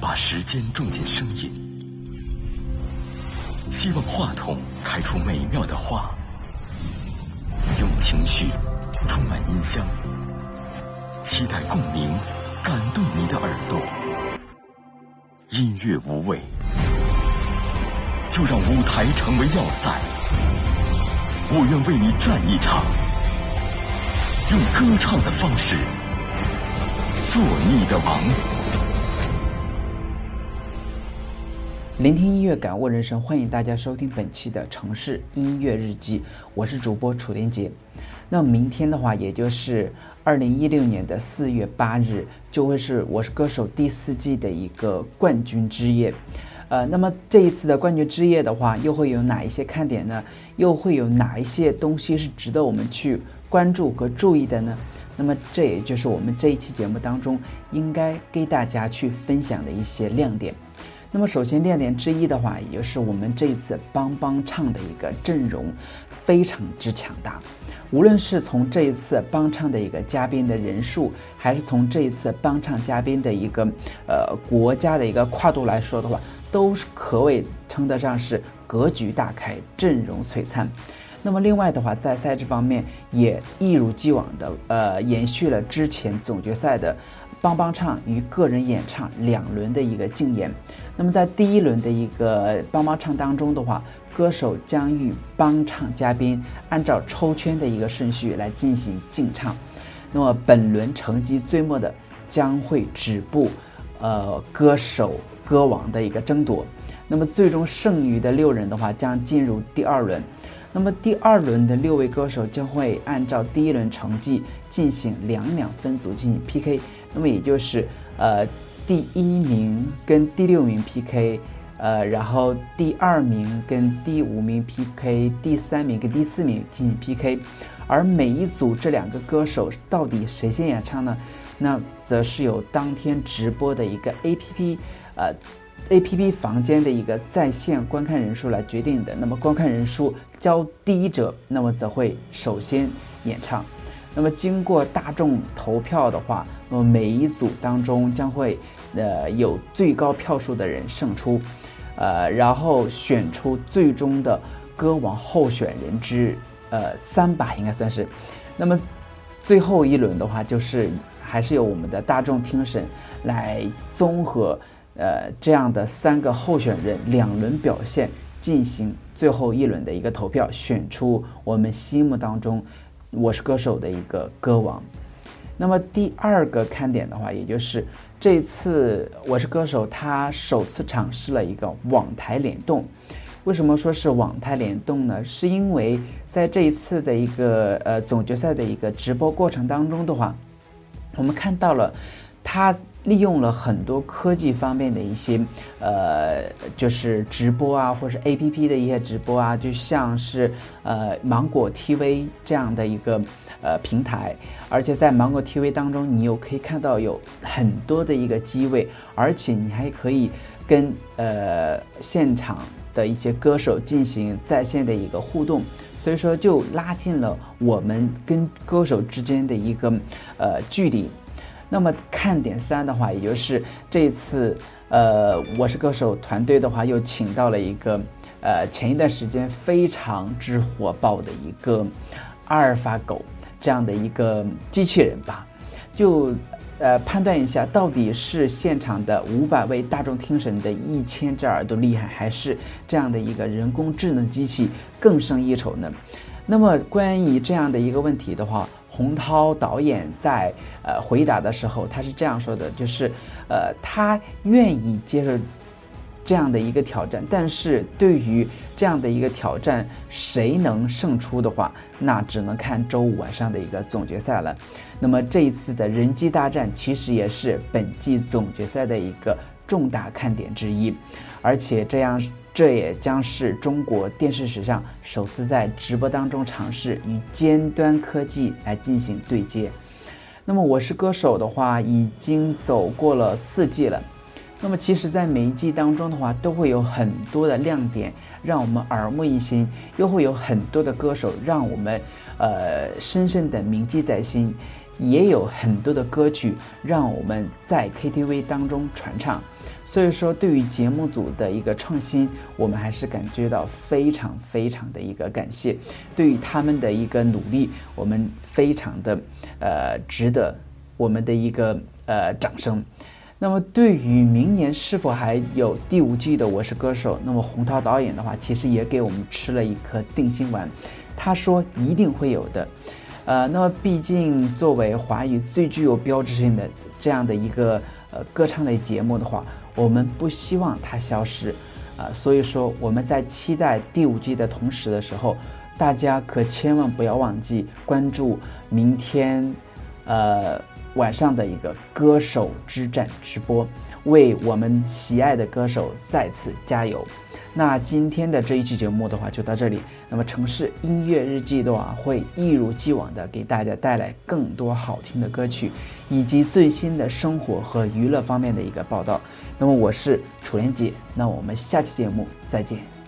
把时间种进声音，希望话筒开出美妙的花，用情绪充满音箱，期待共鸣，感动你的耳朵。音乐无畏，就让舞台成为要塞。我愿为你转一场，用歌唱的方式做你的王。聆听音乐，感悟人生，欢迎大家收听本期的城市音乐日记，我是主播楚连杰。那明天的话，也就是二零一六年的四月八日，就会是《我是歌手》第四季的一个冠军之夜。呃，那么这一次的冠军之夜的话，又会有哪一些看点呢？又会有哪一些东西是值得我们去关注和注意的呢？那么这也就是我们这一期节目当中应该给大家去分享的一些亮点。那么首先亮点之一的话，也就是我们这一次帮帮唱的一个阵容非常之强大。无论是从这一次帮唱的一个嘉宾的人数，还是从这一次帮唱嘉宾的一个呃国家的一个跨度来说的话，都是可谓称得上是格局大开，阵容璀璨。那么另外的话，在赛制方面也一如既往的呃延续了之前总决赛的帮帮唱与个人演唱两轮的一个竞演。那么在第一轮的一个帮帮唱当中的话，歌手将与帮唱嘉宾按照抽签的一个顺序来进行竞唱。那么本轮成绩最末的将会止步，呃，歌手歌王的一个争夺。那么最终剩余的六人的话将进入第二轮。那么第二轮的六位歌手将会按照第一轮成绩进行两两分组进行 PK。那么也就是呃。第一名跟第六名 PK，呃，然后第二名跟第五名 PK，第三名跟第四名进行 PK，而每一组这两个歌手到底谁先演唱呢？那则是由当天直播的一个 APP，呃，APP 房间的一个在线观看人数来决定的。那么观看人数较低者，那么则会首先演唱。那么经过大众投票的话，那么每一组当中将会。呃，有最高票数的人胜出，呃，然后选出最终的歌王候选人之呃三把应该算是。那么最后一轮的话，就是还是由我们的大众听审来综合呃这样的三个候选人两轮表现进行最后一轮的一个投票，选出我们心目当中我是歌手的一个歌王。那么第二个看点的话，也就是这次《我是歌手》他首次尝试了一个网台联动。为什么说是网台联动呢？是因为在这一次的一个呃总决赛的一个直播过程当中的话，我们看到了他。利用了很多科技方面的一些，呃，就是直播啊，或者是 A P P 的一些直播啊，就像是呃芒果 T V 这样的一个呃平台，而且在芒果 T V 当中，你又可以看到有很多的一个机位，而且你还可以跟呃现场的一些歌手进行在线的一个互动，所以说就拉近了我们跟歌手之间的一个呃距离。那么看点三的话，也就是这次，呃，我是歌手团队的话，又请到了一个，呃，前一段时间非常之火爆的一个阿尔法狗这样的一个机器人吧，就，呃，判断一下到底是现场的五百位大众听审的一千只耳朵厉害，还是这样的一个人工智能机器更胜一筹呢？那么关于这样的一个问题的话。洪涛导演在呃回答的时候，他是这样说的，就是呃他愿意接受这样的一个挑战，但是对于这样的一个挑战，谁能胜出的话，那只能看周五晚上的一个总决赛了。那么这一次的人机大战，其实也是本季总决赛的一个重大看点之一，而且这样。这也将是中国电视史上首次在直播当中尝试与尖端科技来进行对接。那么，我是歌手的话，已经走过了四季了。那么，其实，在每一季当中的话，都会有很多的亮点，让我们耳目一新；又会有很多的歌手，让我们呃深深的铭记在心。也有很多的歌曲让我们在 KTV 当中传唱。所以说，对于节目组的一个创新，我们还是感觉到非常非常的一个感谢。对于他们的一个努力，我们非常的呃值得我们的一个呃掌声。那么，对于明年是否还有第五季的《我是歌手》，那么洪涛导演的话，其实也给我们吃了一颗定心丸。他说一定会有的。呃，那么毕竟作为华语最具有标志性的这样的一个呃歌唱类节目的话，我们不希望它消失，啊，所以说我们在期待第五季的同时的时候，大家可千万不要忘记关注明天，呃晚上的一个歌手之战直播，为我们喜爱的歌手再次加油。那今天的这一期节目的话就到这里。那么城市音乐日记的话会一如既往的给大家带来更多好听的歌曲，以及最新的生活和娱乐方面的一个报道。那么我是楚莲姐，那我们下期节目再见。